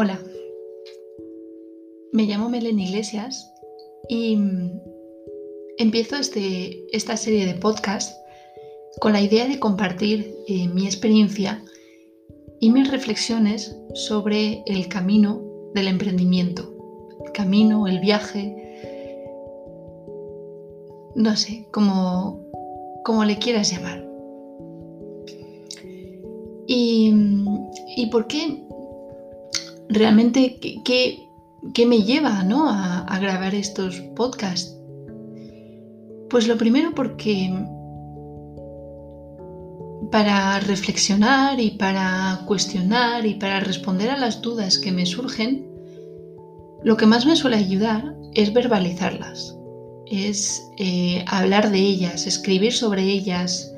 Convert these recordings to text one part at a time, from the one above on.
Hola, me llamo Melen Iglesias y mm, empiezo este, esta serie de podcast con la idea de compartir eh, mi experiencia y mis reflexiones sobre el camino del emprendimiento, el camino, el viaje, no sé, como, como le quieras llamar. ¿Y, mm, y por qué realmente qué, me lleva a, grabar estos podcasts? Pues lo primero porque para reflexionar y para cuestionar y para responder a las dudas que me surgen, lo que más me suele ayudar es verbalizarlas, es eh, hablar de ellas, escribir sobre ellas,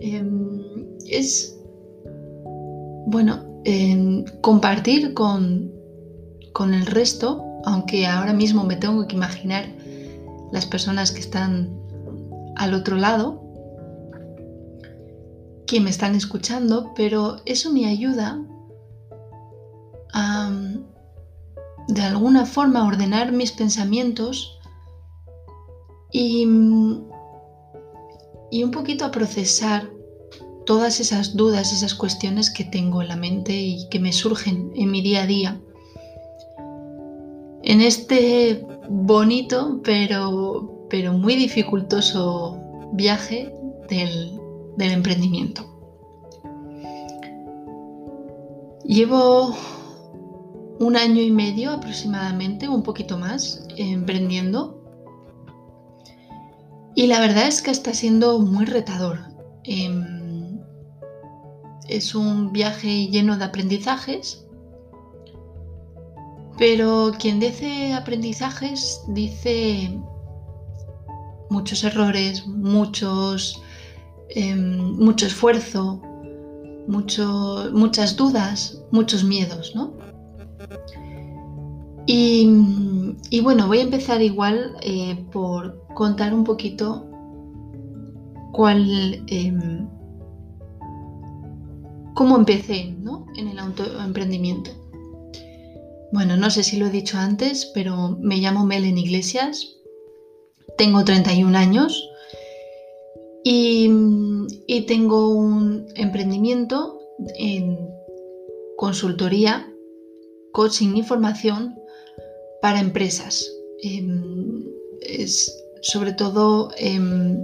em, es, bueno, en compartir con, con el resto, aunque ahora mismo me tengo que imaginar las personas que están al otro lado, que me están escuchando, pero eso me ayuda a, de alguna forma, ordenar mis pensamientos y, y un poquito a procesar todas esas dudas, esas cuestiones que tengo en la mente y que me surgen en mi día a día. En este bonito pero, pero muy dificultoso viaje del, del emprendimiento. Llevo un año y medio aproximadamente, un poquito más, emprendiendo. Y la verdad es que está siendo muy retador. Em, es un viaje lleno de aprendizajes, pero quien dice aprendizajes dice muchos errores, muchos, em, mucho esfuerzo, muchas dudas, muchos miedos, ¿no? Y, bueno, voy a empezar igual eh, por contar un poquito cuál em, cómo empecé ¿no? en el autoemprendimiento. Bueno, no sé si lo he dicho antes, pero me llamo Melen Iglesias, tengo 31 años y, tengo un emprendimiento en consultoría, coaching y formación para empresas. Em, es sobre todo em,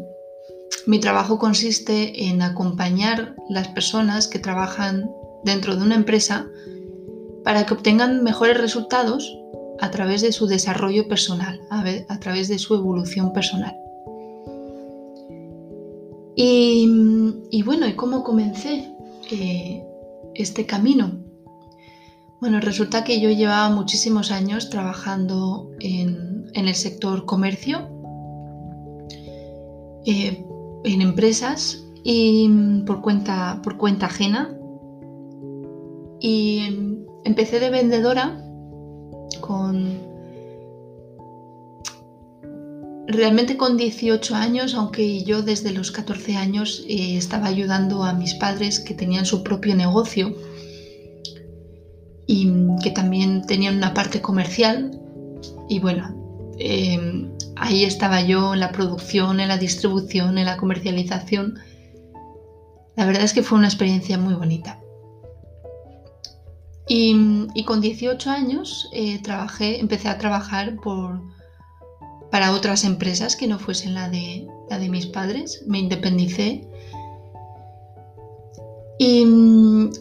mi trabajo consiste en acompañar las personas que trabajan dentro de una empresa para que obtengan mejores resultados a través de su desarrollo personal, a, través de su evolución personal. Y, bueno, ¿y cómo comencé eh, este camino? Bueno, resulta que yo llevaba muchísimos años trabajando en, el sector comercio, eh, en empresas y mm, por cuenta, por cuenta ajena. Y mm, empecé de vendedora con... Realmente con 18 años, aunque yo desde los 14 años eh, estaba ayudando a mis padres que tenían su propio negocio y mm, que también tenían una parte comercial. Y bueno, em, ahí estaba yo en la producción, en la distribución, en la comercialización. La verdad es que fue una experiencia muy bonita. Y, con 18 años eh, trabajé, empecé a trabajar por, para otras empresas que no fuesen la de, la de mis padres. Me independicé. Y,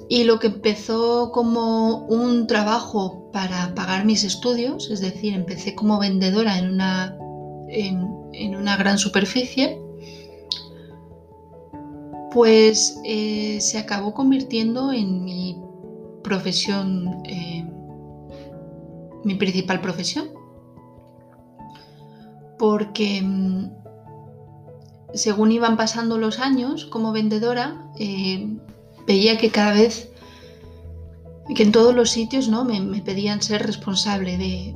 y, lo que empezó como un trabajo para pagar mis estudios, es decir, empecé como vendedora en una en, una gran superficie, pues eh, se acabó convirtiendo en mi profesión, eh, mi principal profesión, porque mm, según iban pasando los años como vendedora, eh, veía que cada vez, que en todos los sitios ¿no? me, me pedían ser responsable de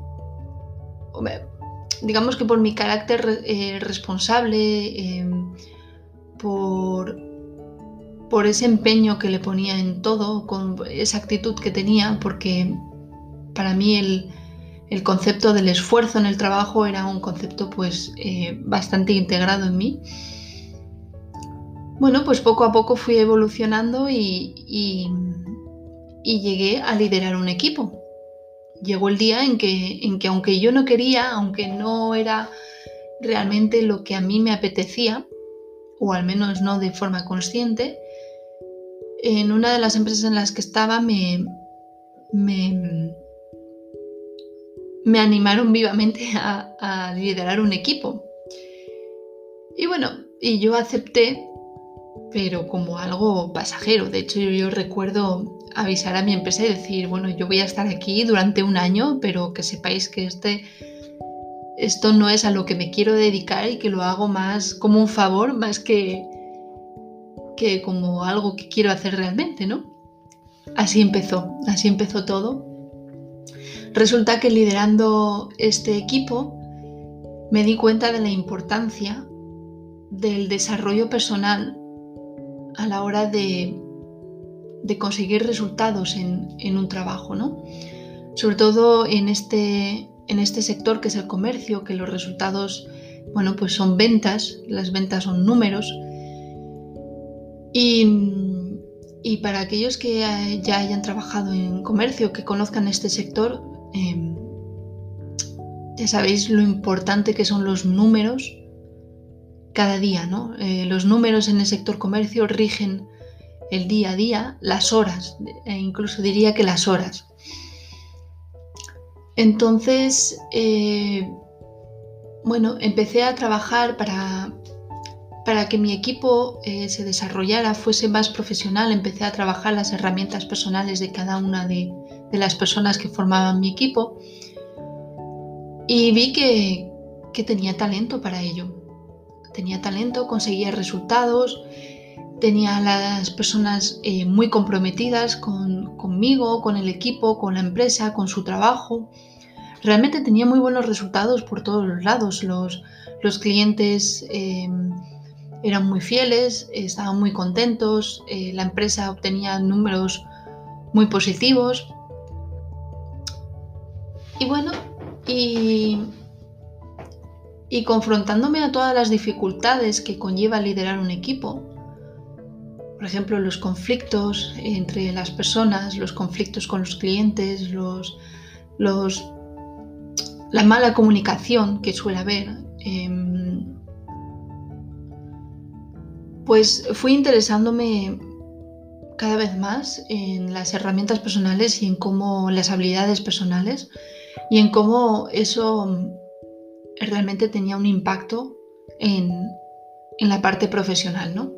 digamos que por mi carácter eh, responsable, em, por, por ese empeño que le ponía en todo, con esa actitud que tenía, porque para mí el, concepto del esfuerzo en el trabajo era un concepto pues eh, bastante integrado en mí. Bueno, pues poco a poco fui evolucionando y, y, llegué a liderar un equipo. Llegó el día en que, en que aunque yo no quería, aunque no era realmente lo que a mí me apetecía, o al menos no de forma consciente, en una de las empresas en las que estaba me, me, animaron vivamente a, liderar un equipo. Y bueno, y yo acepté, pero como algo pasajero. De hecho, yo, recuerdo avisar a mi empresa y decir, bueno, yo voy a estar aquí durante un año, pero que sepáis que este, esto no es a lo que me quiero dedicar y que lo hago más como un favor, más que, que como algo que quiero hacer realmente, ¿no? Así empezó, así empezó todo. Resulta que liderando este equipo me di cuenta de la importancia del desarrollo personal a la hora de, conseguir resultados en, un trabajo, ¿no? Sobre todo en este, en este sector que es el comercio, que los resultados, bueno, pues son ventas, las ventas son números. Y para aquellos que ya hayan trabajado en comercio, que conozcan este sector, em, ya sabéis lo importante que son los números cada día, ¿no? Eh, los números en el sector comercio rigen el día a día, las horas, e incluso diría que las horas. Entonces, eh, bueno, empecé a trabajar para, para que mi equipo eh, se desarrollara, fuese más profesional, empecé a trabajar las herramientas personales de cada una de, las personas que formaban mi equipo y vi que, tenía talento para ello. Tenía talento, conseguía resultados, tenía a las personas eh, muy comprometidas conmigo, con el equipo, con la empresa, con su trabajo. Realmente tenía muy buenos resultados por todos los lados. Los, los clientes eh, eran muy fieles, estaban muy contentos, eh, la empresa obtenía números muy positivos. Y bueno, y, y confrontándome a todas las dificultades que conlleva liderar un equipo, por ejemplo, los conflictos entre las personas, los conflictos con los clientes, los, la mala comunicación que suele haber. Em, pues fui interesándome cada vez más en las herramientas personales y en cómo las habilidades personales y en cómo eso realmente tenía un impacto en, la parte profesional, ¿no?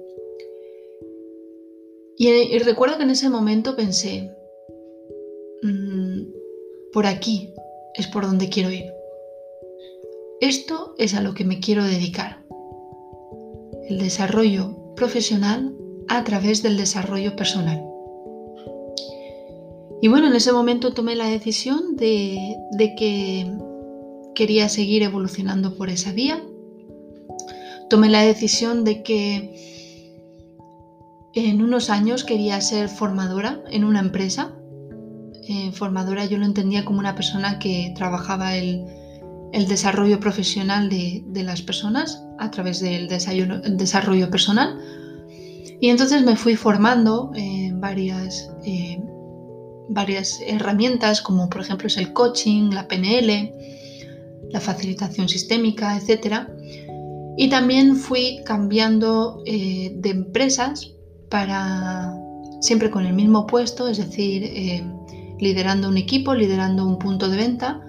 Y, recuerdo que en ese momento pensé, mm, por aquí es por donde quiero ir. Esto es a lo que me quiero dedicar. El desarrollo profesional a través del desarrollo personal. Y bueno, en ese momento tomé la decisión de, que quería seguir evolucionando por esa vía. Tomé la decisión de que en unos años quería ser formadora en una empresa. Eh, formadora yo lo entendía como una persona que trabajaba el, desarrollo profesional de, de, las personas a través del desarrollo personal. Y entonces me fui formando en varias, eh, varias herramientas, como por ejemplo es el coaching, la PNL, la facilitación sistémica, etc. Y también fui cambiando eh, de empresas para siempre con el mismo puesto, es decir, eh, liderando un equipo, liderando un punto de venta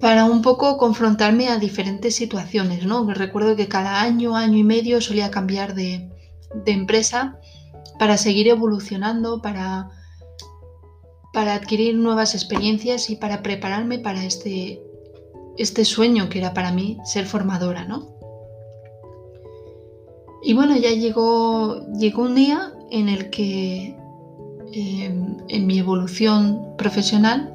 para un poco confrontarme a diferentes situaciones, ¿no? Recuerdo que cada año, año y medio solía cambiar de, empresa para seguir evolucionando, para, para adquirir nuevas experiencias y para prepararme para este, este sueño que era para mí ser formadora, ¿no? Y bueno, ya llegó, llegó un día en el que em, en mi evolución profesional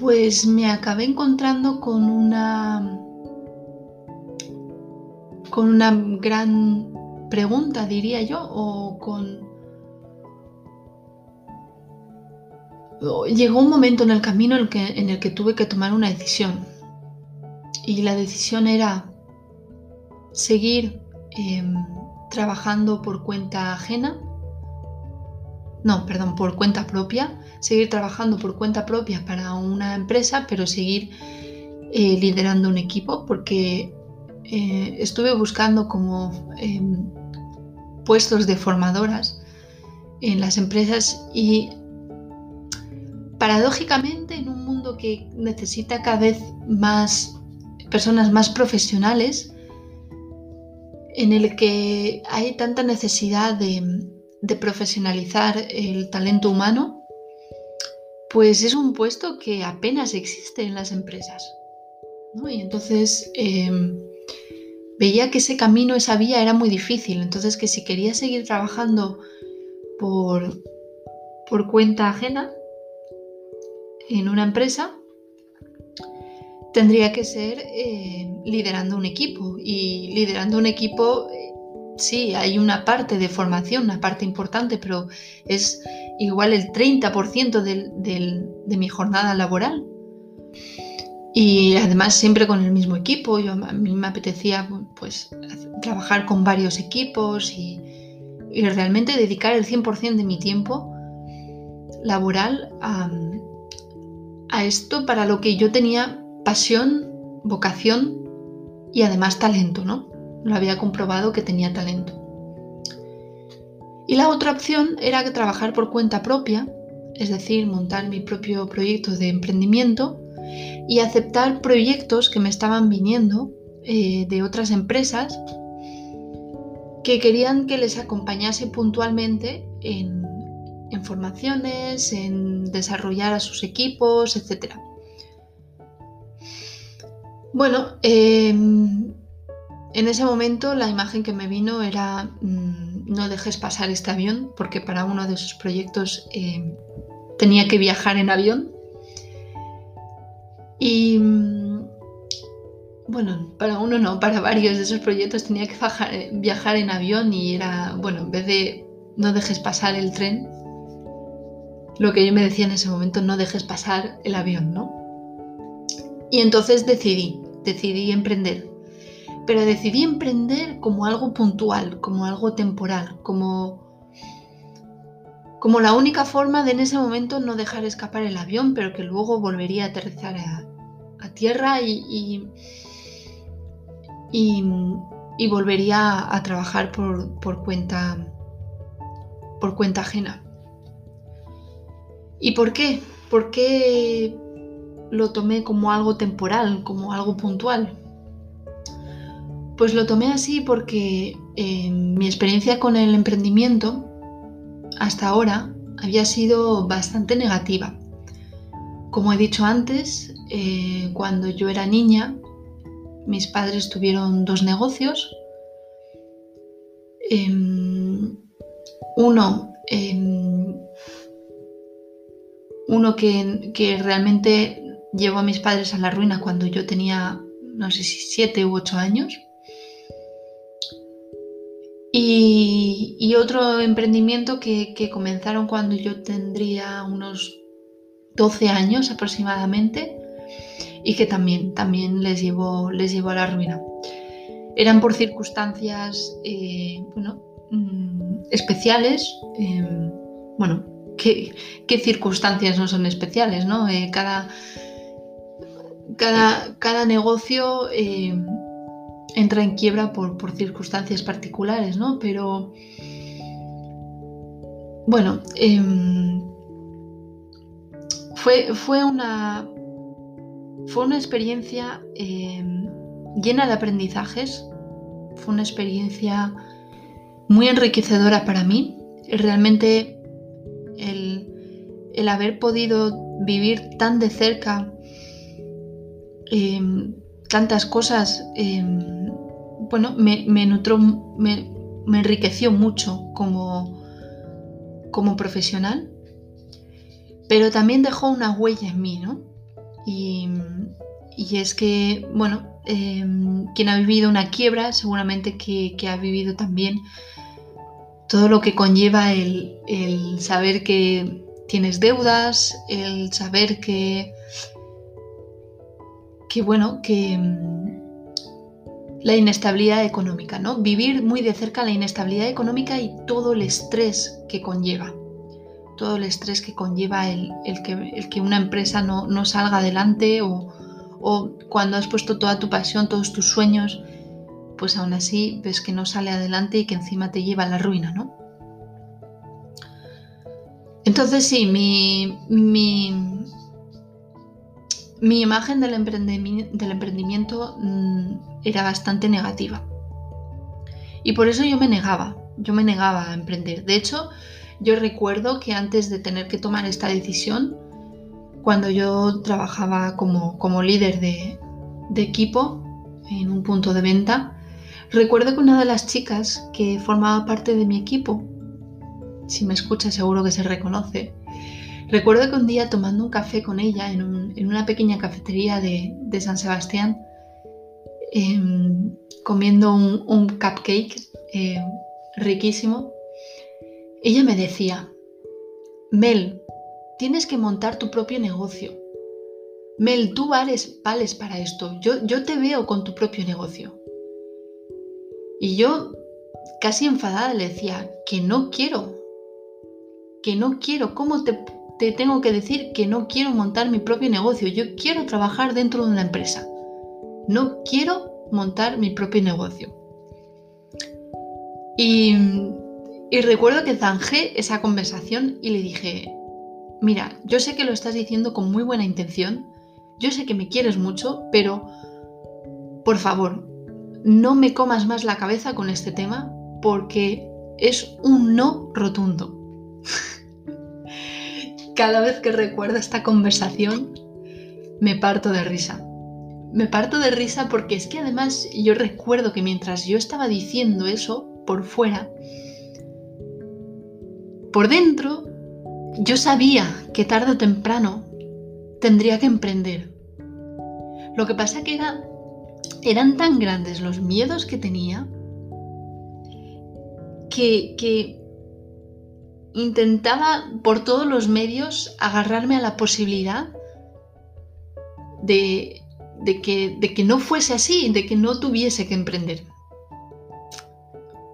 pues me acabé encontrando con una con una gran pregunta, diría yo, o con llegó un momento en el camino en el que, en el que tuve que tomar una decisión. Y la decisión era seguir em, trabajando por cuenta ajena. No, perdón, por cuenta propia. Seguir trabajando por cuenta propia para una empresa, pero seguir eh, liderando un equipo, porque eh, estuve buscando como em, puestos de formadoras en las empresas y paradójicamente en un mundo que necesita cada vez más personas más profesionales, en el que hay tanta necesidad de, profesionalizar el talento humano, pues es un puesto que apenas existe en las empresas. Y entonces em, veía que ese camino, esa vía era muy difícil. Entonces que si quería seguir trabajando por, por cuenta ajena en una empresa, tendría que ser eh, liderando un equipo. Y liderando un equipo, eh, sí, hay una parte de formación, una parte importante, pero es igual el 30% de mi jornada laboral. Y además siempre con el mismo equipo. Yo, a mí me apetecía pues, trabajar con varios equipos y, realmente dedicar el 100% de mi tiempo laboral a, a esto para lo que yo tenía pasión, vocación y además talento, ¿no? Lo había comprobado que tenía talento. Y la otra opción era trabajar por cuenta propia, es decir, montar mi propio proyecto de emprendimiento y aceptar proyectos que me estaban viniendo eh, de otras empresas que querían que les acompañase puntualmente en, en formaciones, en desarrollar a sus equipos, etc. Bueno, em, en ese momento la imagen que me vino era mm, no dejes pasar este avión, porque para uno de esos proyectos em, tenía que viajar en avión. Y mm, bueno, para uno no, para varios de esos proyectos tenía que viajar en avión y era, bueno, en vez de no dejes pasar el tren, lo que yo me decía en ese momento, no dejes pasar el avión, ¿no? Y entonces decidí, decidí emprender. Pero decidí emprender como algo puntual, como algo temporal, como, como la única forma de en ese momento no dejar escapar el avión, pero que luego volvería a aterrizar a, tierra y, y, volvería a trabajar por, por, cuenta, por cuenta ajena. ¿Y por qué? ¿Por qué lo tomé como algo temporal, como algo puntual? Pues lo tomé así porque eh, mi experiencia con el emprendimiento hasta ahora había sido bastante negativa. Como he dicho antes, eh, cuando yo era niña, mis padres tuvieron dos negocios. Em, uno em, uno que, que, realmente llevó a mis padres a la ruina cuando yo tenía, no sé si siete u ocho años. Y, otro emprendimiento que, comenzaron cuando yo tendría unos 12 años aproximadamente y que también, también les, llevó, les llevó a la ruina. Eran por circunstancias eh, bueno, mm, especiales. Em, bueno, ¿qué, circunstancias no son especiales? ¿no? Eh, cada, cada, negocio eh, entra en quiebra por, circunstancias particulares, ¿no? Pero, bueno, em, fue, fue, una, fue una experiencia em, llena de aprendizajes, fue una experiencia muy enriquecedora para mí. Realmente el, el haber podido vivir tan de cerca Em, tantas cosas, em, bueno, me, me me, enriqueció mucho como, como profesional, pero también dejó una huella en mí, ¿no? Y, es que, bueno, em, quien ha vivido una quiebra seguramente que, ha vivido también todo lo que conlleva el, saber que, tienes deudas, el saber que, que bueno, que mm, la inestabilidad económica, ¿no? Vivir muy de cerca la inestabilidad económica y todo el estrés que conlleva. Todo el estrés que conlleva el, que, el que, una empresa no, no salga adelante o, o cuando has puesto toda tu pasión, todos tus sueños, pues aún así ves que no sale adelante y que encima te lleva a la ruina, ¿no? Entonces sí, mi, imagen del, emprendimiento, mm, era bastante negativa. Y por eso yo me negaba, yo me negaba a emprender. De hecho, yo recuerdo que antes de tener que tomar esta decisión, cuando yo trabajaba como, líder de, de equipo en un punto de venta, recuerdo que una de las chicas que formaba parte de mi equipo, si me escucha seguro que se reconoce, recuerdo que un día tomando un café con ella en, una pequeña cafetería de, San Sebastián, em, comiendo un, cupcake eh, riquísimo, ella me decía, Mel, Tienes que montar tu propio negocio. Mel, tú vales, para esto. Yo te veo con tu propio negocio. Y yo, casi enfadada, le decía que no quiero. Que no quiero. ¿Cómo te, te tengo que decir que no quiero montar mi propio negocio? Yo quiero trabajar dentro de una empresa. No quiero montar mi propio negocio. Y, y recuerdo que zanjé esa conversación y le dije, mira, yo sé que lo estás diciendo con muy buena intención, yo sé que me quieres mucho, pero por favor, no me comas más la cabeza con este tema porque es un no rotundo. Cada vez que recuerdo esta conversación, me parto de risa. Me parto de risa porque es que además yo recuerdo que mientras yo estaba diciendo eso por fuera, por dentro yo sabía que tarde o temprano tendría que emprender. Lo que pasa que era, eran tan grandes los miedos que tenía que, que intentaba por todos los medios agarrarme a la posibilidad de, de, que, de, que, no fuese así, de que no tuviese que emprender.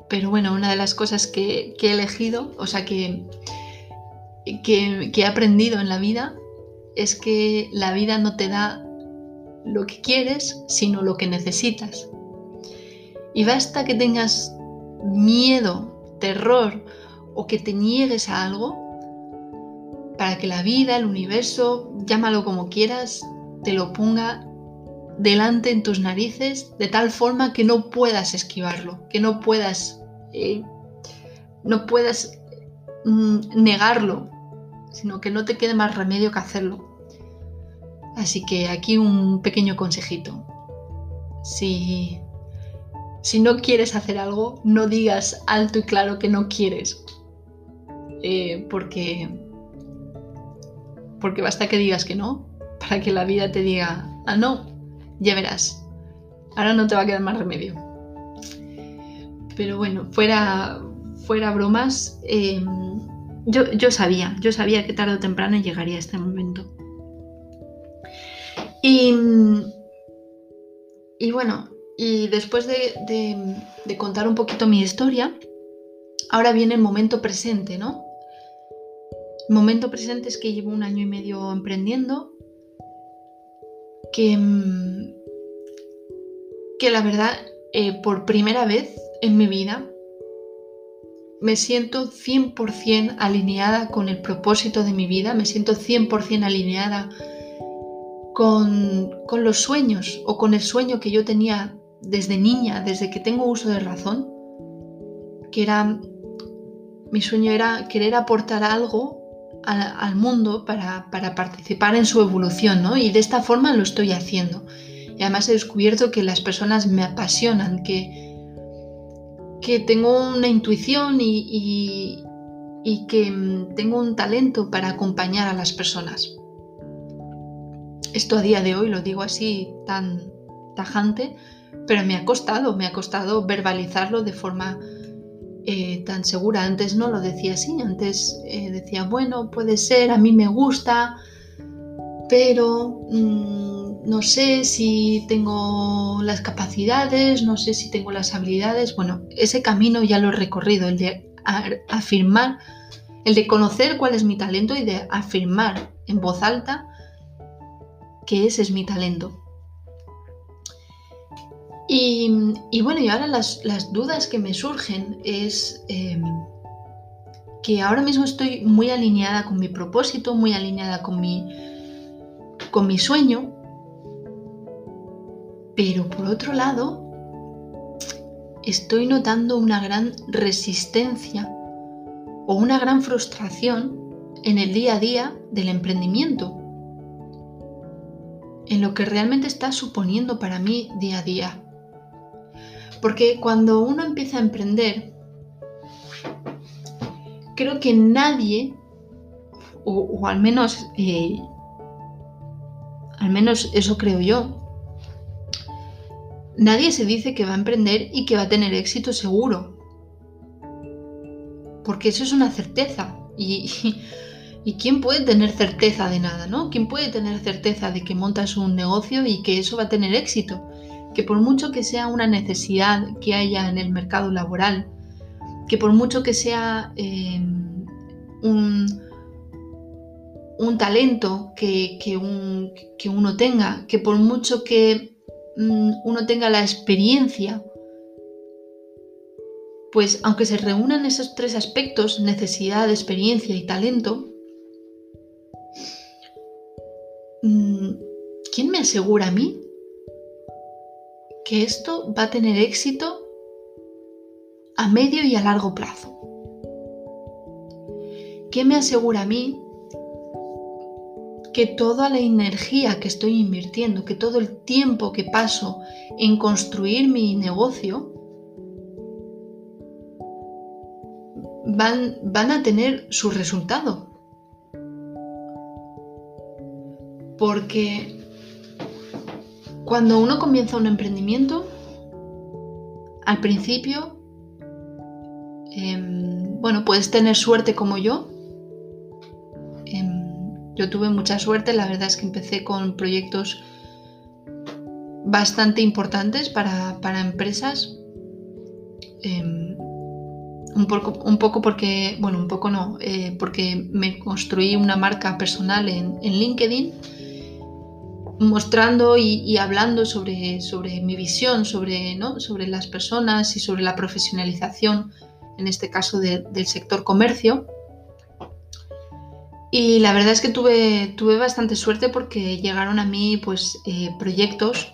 Pero bueno, una de las cosas que, que he elegido, o sea, que, que, he aprendido en la vida es que la vida no te da lo que quieres, sino lo que necesitas. Y basta que tengas miedo, terror o que te niegues a algo para que la vida, el universo, llámalo como quieras, te lo ponga delante en tus narices de tal forma que no puedas esquivarlo, que no puedas, eh, no puedas mm, negarlo, sino que no te quede más remedio que hacerlo. Así que aquí un pequeño consejito. Si, si no quieres hacer algo, no digas alto y claro que no quieres. Eh, porque, porque basta que digas que no, para que la vida te diga, ah, no, ya verás. Ahora no te va a quedar más remedio. Pero bueno, fuera, fuera bromas. Em, yo, sabía, yo sabía que tarde o temprano llegaría este momento. Y, bueno, y después de, de, contar un poquito mi historia, ahora viene el momento presente, ¿no? El momento presente es que llevo un año y medio emprendiendo, que, que la verdad, eh, por primera vez en mi vida, me siento 100% alineada con el propósito de mi vida, me siento 100% alineada con, los sueños o con el sueño que yo tenía desde niña, desde que tengo uso de razón, que era, mi sueño era querer aportar algo al mundo para, participar en su evolución, ¿no? Y de esta forma lo estoy haciendo. Y además he descubierto que las personas me apasionan, que, que tengo una intuición y, que mm, tengo un talento para acompañar a las personas. Esto a día de hoy lo digo así tan tajante, pero me ha costado, me ha costado verbalizarlo de forma eh, tan segura. Antes no lo decía así, antes eh, decía, bueno, puede ser, a mí me gusta, pero mm, no sé si tengo las capacidades, no sé si tengo las habilidades. Bueno, ese camino ya lo he recorrido, el de afirmar, el de conocer cuál es mi talento y de afirmar en voz alta que ese es mi talento. Y, bueno, y ahora las, dudas que me surgen es em, que ahora mismo estoy muy alineada con mi propósito, muy alineada con mi, con mi sueño, pero por otro lado, estoy notando una gran resistencia o una gran frustración en el día a día del emprendimiento, en lo que realmente está suponiendo para mí día a día. Porque cuando uno empieza a emprender, creo que nadie, o, al menos, eh, al menos eso creo yo, nadie se dice que va a emprender y que va a tener éxito seguro. Porque eso es una certeza. Y, y, quién puede tener certeza de nada, ¿no? ¿Quién puede tener certeza de que montas un negocio y que eso va a tener éxito? que por mucho que sea una necesidad que haya en el mercado laboral, que por mucho que sea em, un, talento que, uno tenga, que por mucho que mm, uno tenga la experiencia, pues aunque se reúnan esos tres aspectos, necesidad, experiencia y talento, ¿quién me asegura a mí que esto va a tener éxito a medio y a largo plazo. ¿Qué me asegura a mí que toda la energía que estoy invirtiendo, que todo el tiempo que paso en construir mi negocio, van, van a tener su resultado? Porque cuando uno comienza un emprendimiento, al principio, em, bueno, puedes tener suerte como yo. Em, yo tuve mucha suerte, la verdad es que empecé con proyectos bastante importantes para, empresas. Em, un, poco, un, poco, porque, bueno, un poco no, eh, porque me construí una marca personal en, en LinkedIn mostrando y, hablando sobre, sobre, mi visión, sobre, ¿no? sobre las personas y sobre la profesionalización, en este caso del sector comercio. Y la verdad es que tuve, tuve bastante suerte porque llegaron a mí pues, eh, proyectos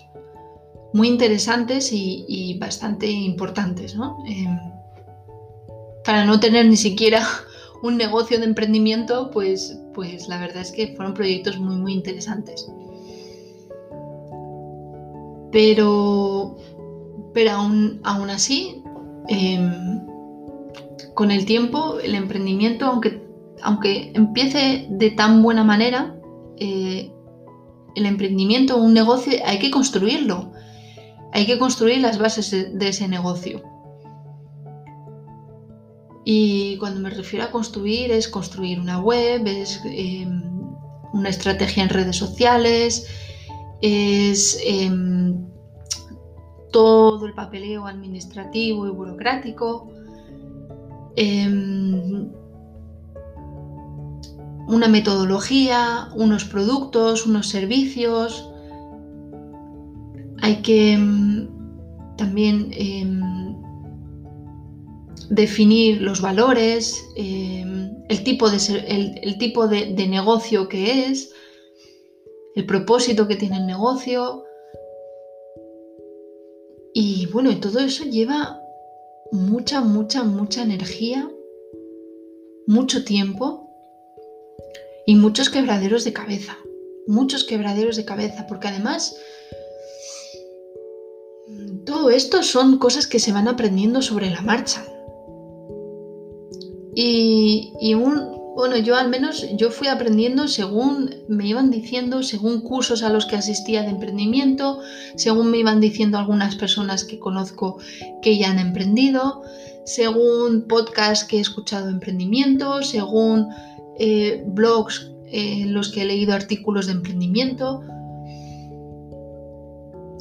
muy interesantes y, bastante importantes. Em, para no tener ni siquiera un negocio de emprendimiento, pues, pues la verdad es que fueron proyectos muy, muy interesantes. Pero, pero aún, aún así, em, con el tiempo, el emprendimiento, aunque, aunque empiece de tan buena manera, eh, el emprendimiento, un negocio, hay que construirlo. Hay que construir las bases de ese negocio. Y cuando me refiero a construir, es construir una web, es em, una estrategia en redes sociales, es em, todo el papeleo administrativo y burocrático, em, una metodología, unos productos, unos servicios. Hay que em, también definir los valores, el tipo, de, el tipo de negocio que es, el propósito que tiene el negocio. Y bueno, y todo eso lleva mucha, mucha, mucha energía, mucho tiempo y muchos quebraderos de cabeza. Muchos quebraderos de cabeza, porque además todo esto son cosas que se van aprendiendo sobre la marcha. Y, un, bueno, yo al menos yo fui aprendiendo según me iban diciendo, según cursos a los que asistía de emprendimiento, según me iban diciendo algunas personas que conozco que ya han emprendido, según podcasts que he escuchado de emprendimiento, según eh, blogs en los que he leído artículos de emprendimiento.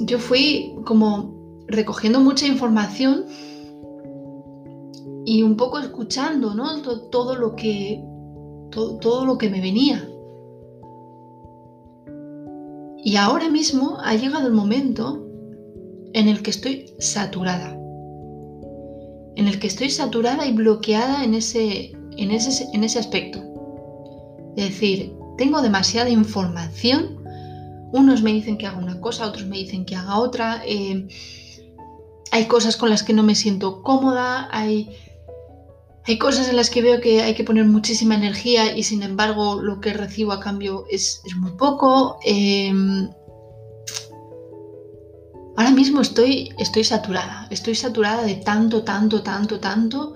Yo fui como recogiendo mucha información y un poco escuchando ¿no? todo lo que todo, lo que me venía. Y ahora mismo ha llegado el momento en el que estoy saturada. En el que estoy saturada y bloqueada en ese, en ese, en ese aspecto. Es decir, tengo demasiada información. Unos me dicen que haga una cosa, otros me dicen que haga otra. Eh, hay cosas con las que no me siento cómoda, hay hay cosas en las que veo que hay que poner muchísima energía y sin embargo lo que recibo a cambio es, muy poco. Em, ahora mismo estoy, estoy saturada, estoy saturada de tanto, tanto, tanto, tanto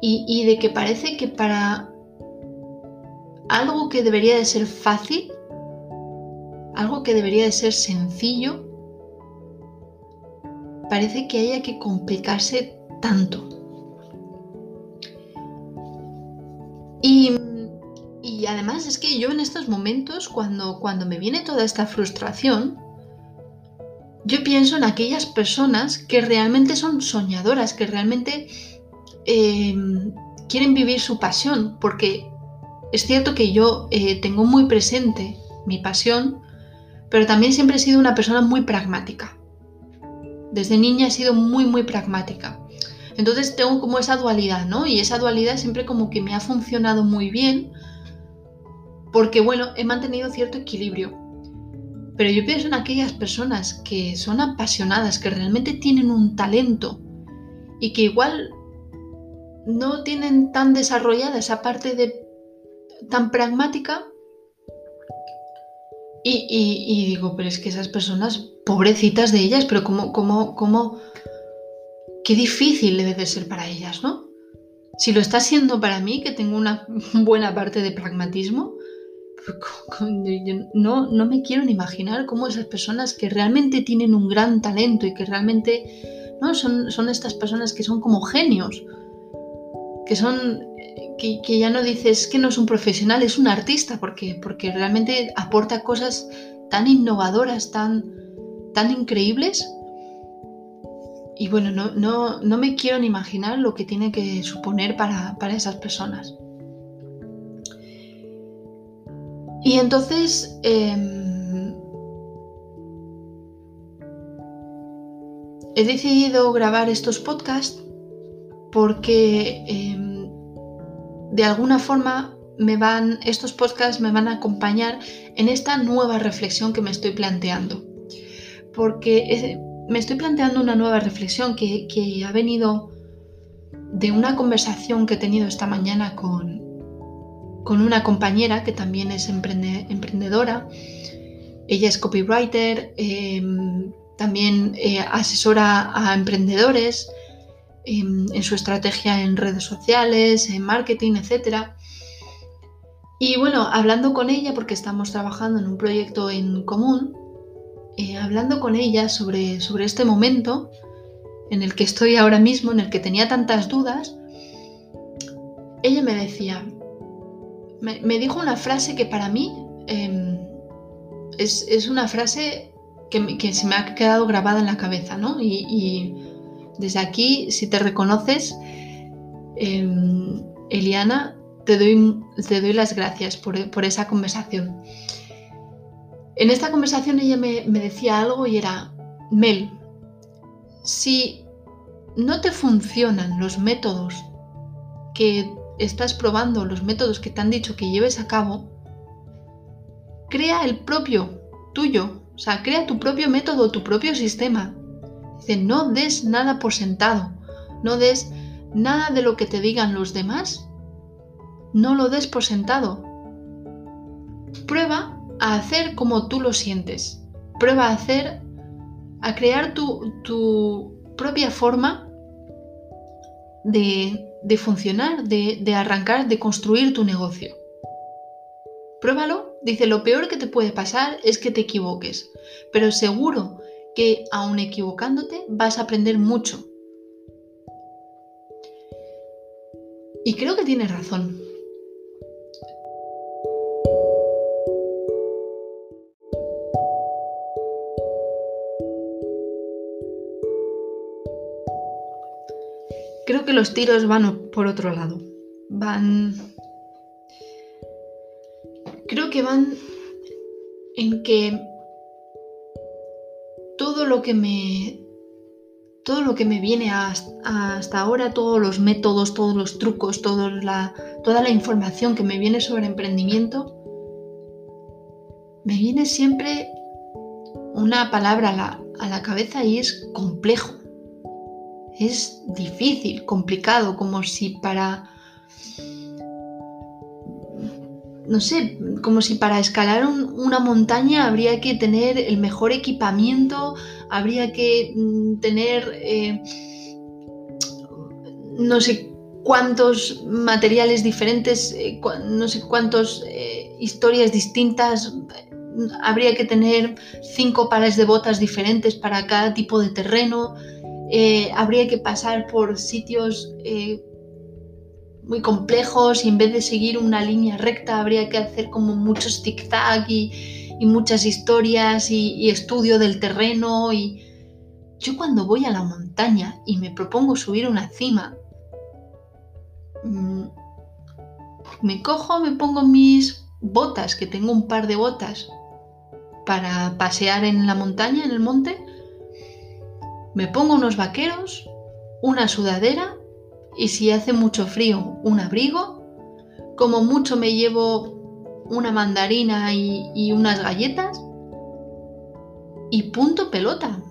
y, y de que parece que para algo que debería de ser fácil, algo que debería de ser sencillo, parece que haya que complicarse tanto. Y, además es que yo en estos momentos, cuando, cuando me viene toda esta frustración, yo pienso en aquellas personas que realmente son soñadoras, que realmente eh, quieren vivir su pasión, porque es cierto que yo eh, tengo muy presente mi pasión, pero también siempre he sido una persona muy pragmática. Desde niña he sido muy, muy pragmática. Entonces tengo como esa dualidad, ¿no? Y esa dualidad siempre como que me ha funcionado muy bien porque, bueno, he mantenido cierto equilibrio. Pero yo pienso en aquellas personas que son apasionadas, que realmente tienen un talento y que igual no tienen tan desarrollada esa parte de tan pragmática. Y, digo, pero es que esas personas, pobrecitas de ellas, pero ¿cómo, cómo, cómo, qué difícil debe de ser para ellas, ¿no? Si lo está siendo para mí, que tengo una buena parte de pragmatismo, no, no me quiero ni imaginar cómo esas personas que realmente tienen un gran talento y que realmente ¿no? son, son estas personas que son como genios, que son que, que, ya no dices que no es un profesional, es un artista, porque, porque realmente aporta cosas tan innovadoras, tan, tan increíbles y bueno, no, me quiero ni imaginar lo que tiene que suponer para, esas personas. Y entonces, em, he decidido grabar estos podcasts porque em, de alguna forma me van, estos podcasts me van a acompañar en esta nueva reflexión que me estoy planteando. Porque me estoy planteando una nueva reflexión que, ha venido de una conversación que he tenido esta mañana con, una compañera que también es emprendedora. Ella es copywriter, em, también eh, asesora a emprendedores em, en su estrategia en redes sociales, en marketing, etc. Y bueno, hablando con ella, porque estamos trabajando en un proyecto en común, eh, hablando con ella sobre, sobre este momento en el que estoy ahora mismo, en el que tenía tantas dudas, ella me decía, me, dijo una frase que para mí em, es, una frase que, se me ha quedado grabada en la cabeza, ¿no? Y, desde aquí, si te reconoces, em, Eliana, te doy, te doy las gracias por, por esa conversación. En esta conversación ella me, decía algo y era, Mel, si no te funcionan los métodos que estás probando, los métodos que te han dicho que lleves a cabo, crea el propio, tuyo. O sea, crea tu propio método, tu propio sistema. Dice, no des nada por sentado. No des nada de lo que te digan los demás. No lo des por sentado. Prueba a hacer como tú lo sientes. Prueba a hacer, a crear tu, propia forma de, de funcionar, de, de arrancar, de construir tu negocio. Pruébalo, dice, lo peor que te puede pasar es que te equivoques, pero seguro que aun equivocándote vas a aprender mucho. Y creo que tienes razón. Creo que los tiros van por otro lado. Van... Creo que van en que todo lo que me todo lo que me viene hasta, ahora, todos los métodos, todos los trucos, toda la, toda la información que me viene sobre emprendimiento, me viene siempre una palabra a la, a la cabeza y es complejo. Es difícil, complicado, como si para no sé, como si para escalar una montaña habría que tener el mejor equipamiento, habría que mm, tener eh, no sé cuántos materiales diferentes, eh, no sé cuántas eh, historias distintas, habría que tener cinco pares de botas diferentes para cada tipo de terreno, habría que pasar por sitios muy complejos y en vez de seguir una línea recta habría que hacer como muchos zigzag y, y muchas historias y, estudio del terreno. Y yo cuando voy a la montaña y me propongo subir una cima mm, me cojo, me pongo mis botas, que tengo un par de botas para pasear en la montaña, en el monte, me pongo unos vaqueros, una sudadera y si hace mucho frío, un abrigo. Como mucho me llevo una mandarina y, unas galletas. Y punto pelota.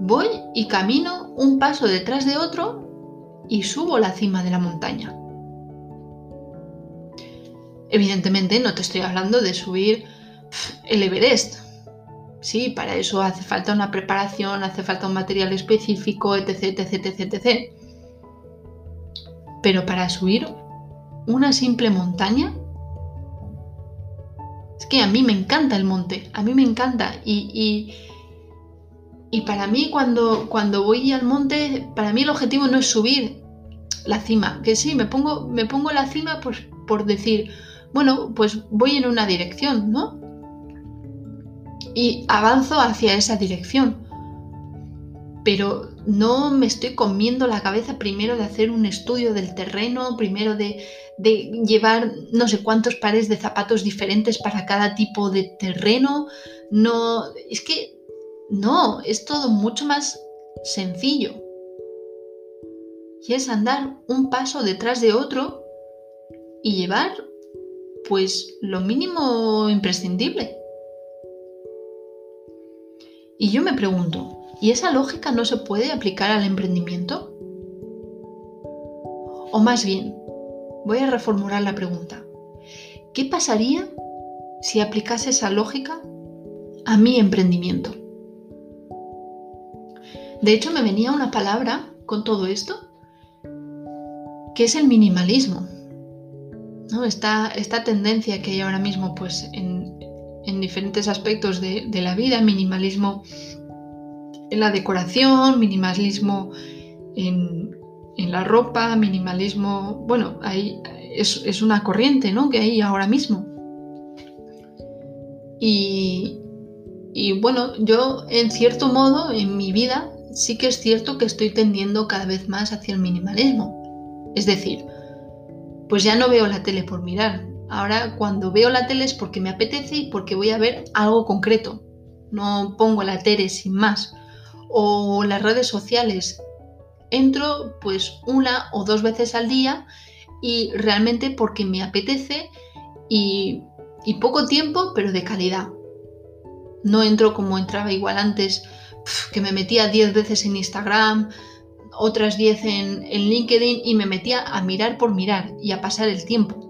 Voy y camino un paso detrás de otro y subo la cima de la montaña. Evidentemente no te estoy hablando de subir el Everest. Sí, para eso hace falta una preparación, hace falta un material específico, etc, etc, etc, etc. Pero para subir una simple montaña, es que a mí me encanta el monte, a mí me encanta. Y, y, para mí cuando, cuando voy al monte, para mí el objetivo no es subir la cima, que sí, me pongo, me pongo la cima pues, por decir, bueno, pues voy en una dirección, ¿no? Y avanzo hacia esa dirección pero no me estoy comiendo la cabeza primero de hacer un estudio del terreno, primero de, llevar no sé cuántos pares de zapatos diferentes para cada tipo de terreno. No, es que no, es todo mucho más sencillo. Y es andar un paso detrás de otro y llevar pues lo mínimo imprescindible. Y yo me pregunto, ¿Y esa lógica no se puede aplicar al emprendimiento? O más bien, voy a reformular la pregunta. ¿Qué pasaría si aplicase esa lógica a mi emprendimiento? De hecho, me venía una palabra con todo esto, que es el minimalismo. ¿no? Esta, esta tendencia que hay ahora mismo pues, en, diferentes aspectos de, la vida, minimalismo en la decoración, minimalismo en, la ropa, minimalismo, bueno, ahí es, una corriente ¿no? que hay ahora mismo. Y, y bueno, yo en cierto modo en mi vida sí que es cierto que estoy tendiendo cada vez más hacia el minimalismo. Es decir, pues ya no veo la tele por mirar. Ahora cuando veo la tele es porque me apetece y porque voy a ver algo concreto. No pongo la tele sin más o las redes sociales. Entro pues una o dos veces al día y realmente porque me apetece y, poco tiempo, pero de calidad. No entro como entraba igual antes, que me metía 10 veces en Instagram, otras 10 en, en, LinkedIn y me metía a mirar por mirar y a pasar el tiempo.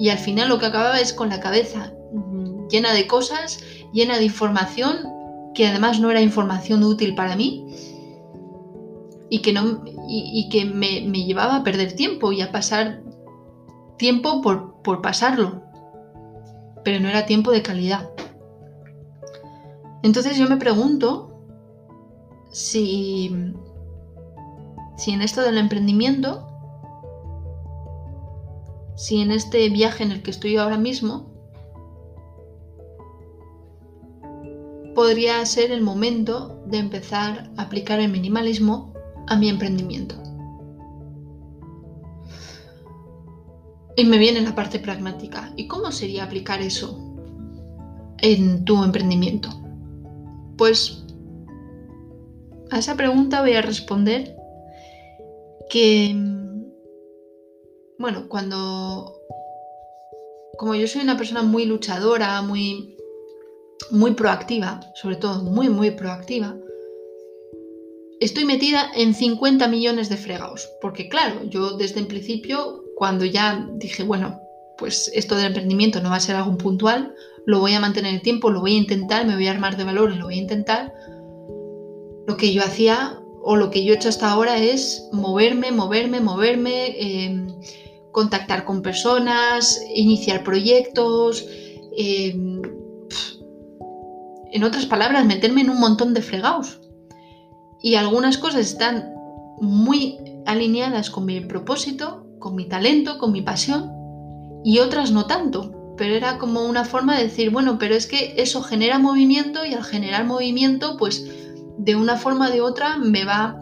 Y al final lo que acababa es con la cabeza llena de cosas, llena de información que además no era información útil para mí, y que, no, y, que me, llevaba a perder tiempo y a pasar tiempo por, por pasarlo, pero no era tiempo de calidad. Entonces yo me pregunto si, si en esto del emprendimiento, si en este viaje en el que estoy ahora mismo, podría ser el momento de empezar a aplicar el minimalismo a mi emprendimiento. Y me viene la parte pragmática. ¿Y cómo sería aplicar eso en tu emprendimiento? Pues a esa pregunta voy a responder que, bueno, cuando, como yo soy una persona muy luchadora, muy, muy proactiva, sobre todo muy, muy proactiva, estoy metida en 50 millones de fregados. Porque claro, yo desde el principio, cuando ya dije, bueno, pues esto del emprendimiento no va a ser algo puntual, lo voy a mantener el tiempo, lo voy a intentar, me voy a armar de valor y lo voy a intentar. Lo que yo hacía o lo que yo he hecho hasta ahora es moverme, moverme, moverme, em, contactar con personas, iniciar proyectos, em, en otras palabras, meterme en un montón de fregados. Y algunas cosas están muy alineadas con mi propósito, con mi talento, con mi pasión, y otras no tanto. Pero era como una forma de decir, bueno, pero es que eso genera movimiento y al generar movimiento, pues de una forma o de otra me va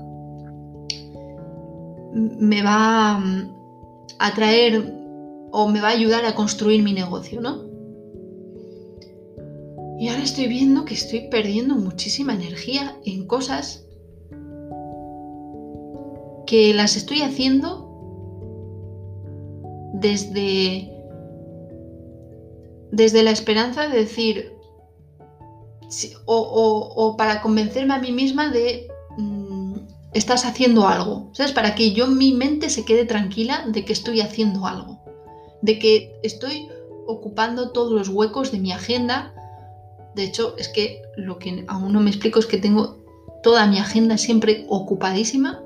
me va a traer o me va a ayudar a construir mi negocio, ¿no? Y ahora estoy viendo que estoy perdiendo muchísima energía en cosas que las estoy haciendo desde, desde la esperanza de decir, o, para convencerme a mí misma de estás haciendo algo, ¿sabes? Para que yo mi mente se quede tranquila de que estoy haciendo algo, de que estoy ocupando todos los huecos de mi agenda. De hecho, es que lo que aún no me explico es que tengo toda mi agenda siempre ocupadísima,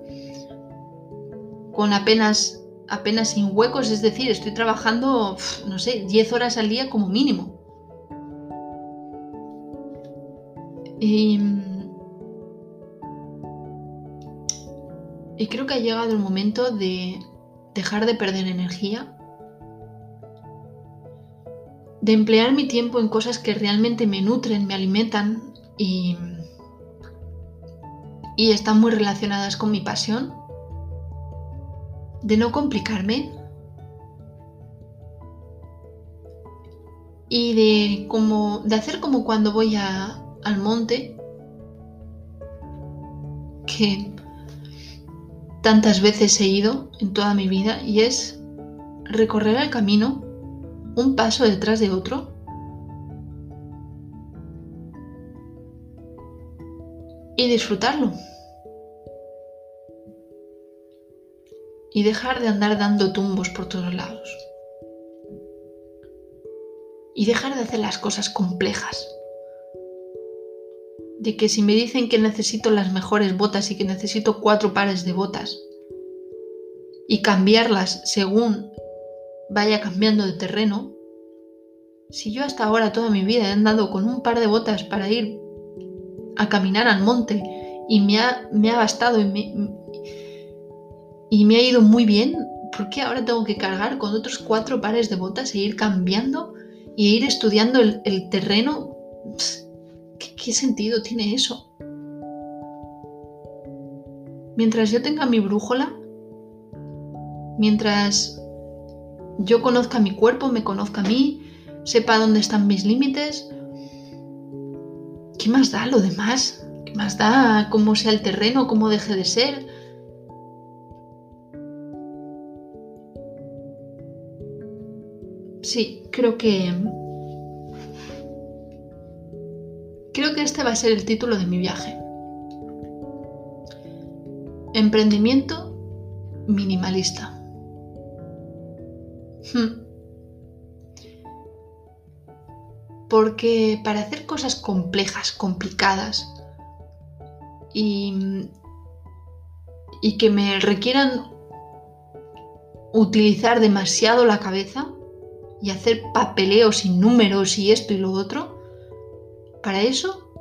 con apenas apenas sin huecos, es decir, estoy trabajando, no sé, 10 horas al día como mínimo. Y, y creo que ha llegado el momento de dejar de perder energía, de emplear mi tiempo en cosas que realmente me nutren, me alimentan y, y están muy relacionadas con mi pasión, de no complicarme y de, como, de hacer como cuando voy a, al monte que tantas veces he ido en toda mi vida y es recorrer el camino un paso detrás de otro y disfrutarlo. Y dejar de andar dando tumbos por todos lados. Y dejar de hacer las cosas complejas de que si me dicen que necesito las mejores botas y que necesito cuatro pares de botas y cambiarlas según vaya cambiando de terreno, si yo hasta ahora toda mi vida he andado con un par de botas para ir a caminar al monte y me ha, me ha bastado y me, y me ha ido muy bien, ¿por qué ahora tengo que cargar con otros cuatro pares de botas e ir cambiando y ir estudiando el, el terreno? ¿Qué, sentido tiene eso? Mientras yo tenga mi brújula, mientras yo conozca mi cuerpo, me conozca a mí, sepa dónde están mis límites, ¿qué más da lo demás? ¿Qué más da cómo sea el terreno, cómo deje de ser? Sí, creo que Creo que este va a ser el título de mi viaje. Emprendimiento minimalista. Hmm. Porque para hacer cosas complejas, complicadas y, y que me requieran utilizar demasiado la cabeza y hacer papeleos y números y esto y lo otro, para eso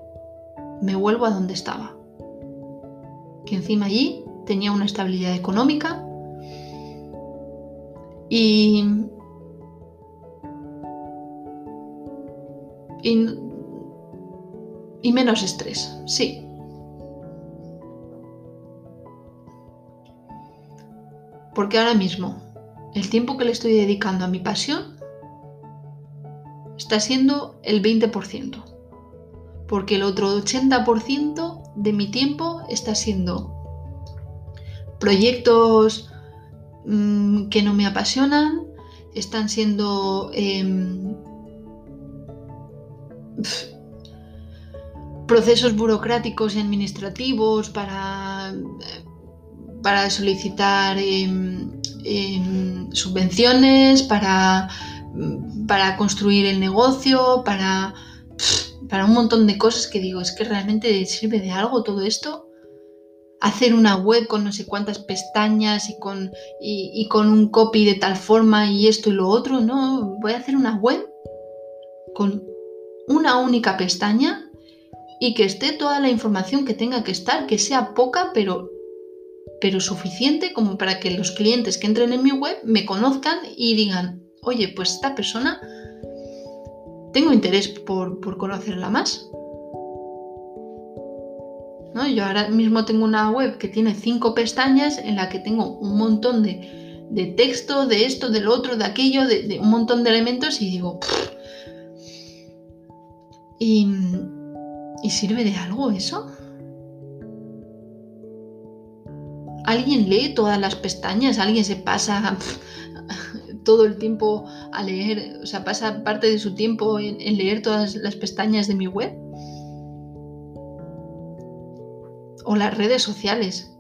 me vuelvo a donde estaba. Que encima allí tenía una estabilidad económica y, y, menos estrés, sí. Porque ahora mismo el tiempo que le estoy dedicando a mi pasión está siendo el 20%. Porque el otro 80% de mi tiempo está siendo proyectos mm, que no me apasionan, están siendo em, procesos burocráticos y administrativos para, para solicitar em, em, subvenciones, para, para, construir el negocio, para, para un montón de cosas que digo, es que realmente sirve de algo todo esto hacer una web con no sé cuántas pestañas y con, y, con un copy de tal forma y esto y lo otro. No, voy a hacer una web con una única pestaña y que esté toda la información que tenga que estar, que sea poca, pero, pero suficiente como para que los clientes que entren en mi web me conozcan y digan, oye, pues esta persona tengo interés por, por conocerla más. Yo ahora mismo tengo una web que tiene cinco pestañas en la que tengo un montón de, texto, de esto, del otro, de aquello, de, un montón de elementos y digo... ¿Y, ¿Y sirve de algo eso? ¿Alguien lee todas las pestañas? ¿Alguien se pasa todo el tiempo a leer? O sea, pasa parte de su tiempo en leer todas las pestañas de mi web? o las redes sociales.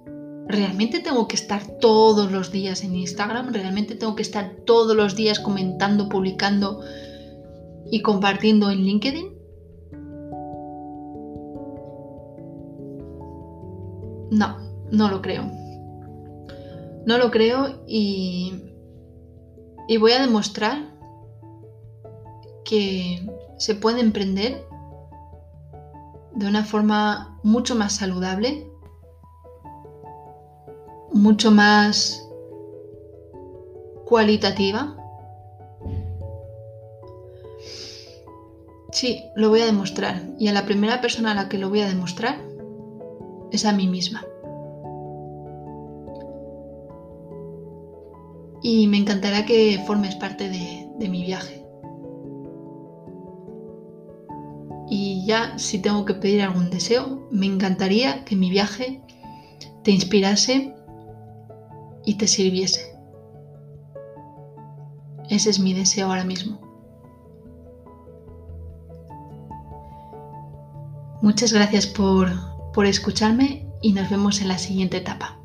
¿Realmente tengo que estar todos los días en Instagram? ¿Realmente tengo que estar todos los días comentando, publicando y compartiendo en LinkedIn? No, no lo creo. No lo creo y, y voy a demostrar que se puede emprender de una forma mucho más saludable, mucho más cualitativa. Sí, lo voy a demostrar. Y a la primera persona a la que lo voy a demostrar es a mí misma. Y me encantará que formes parte de, mi viaje. Y ya si tengo que pedir algún deseo, me encantaría que mi viaje te inspirase y te sirviese. Ese es mi deseo ahora mismo. Muchas gracias por, por escucharme y nos vemos en la siguiente etapa.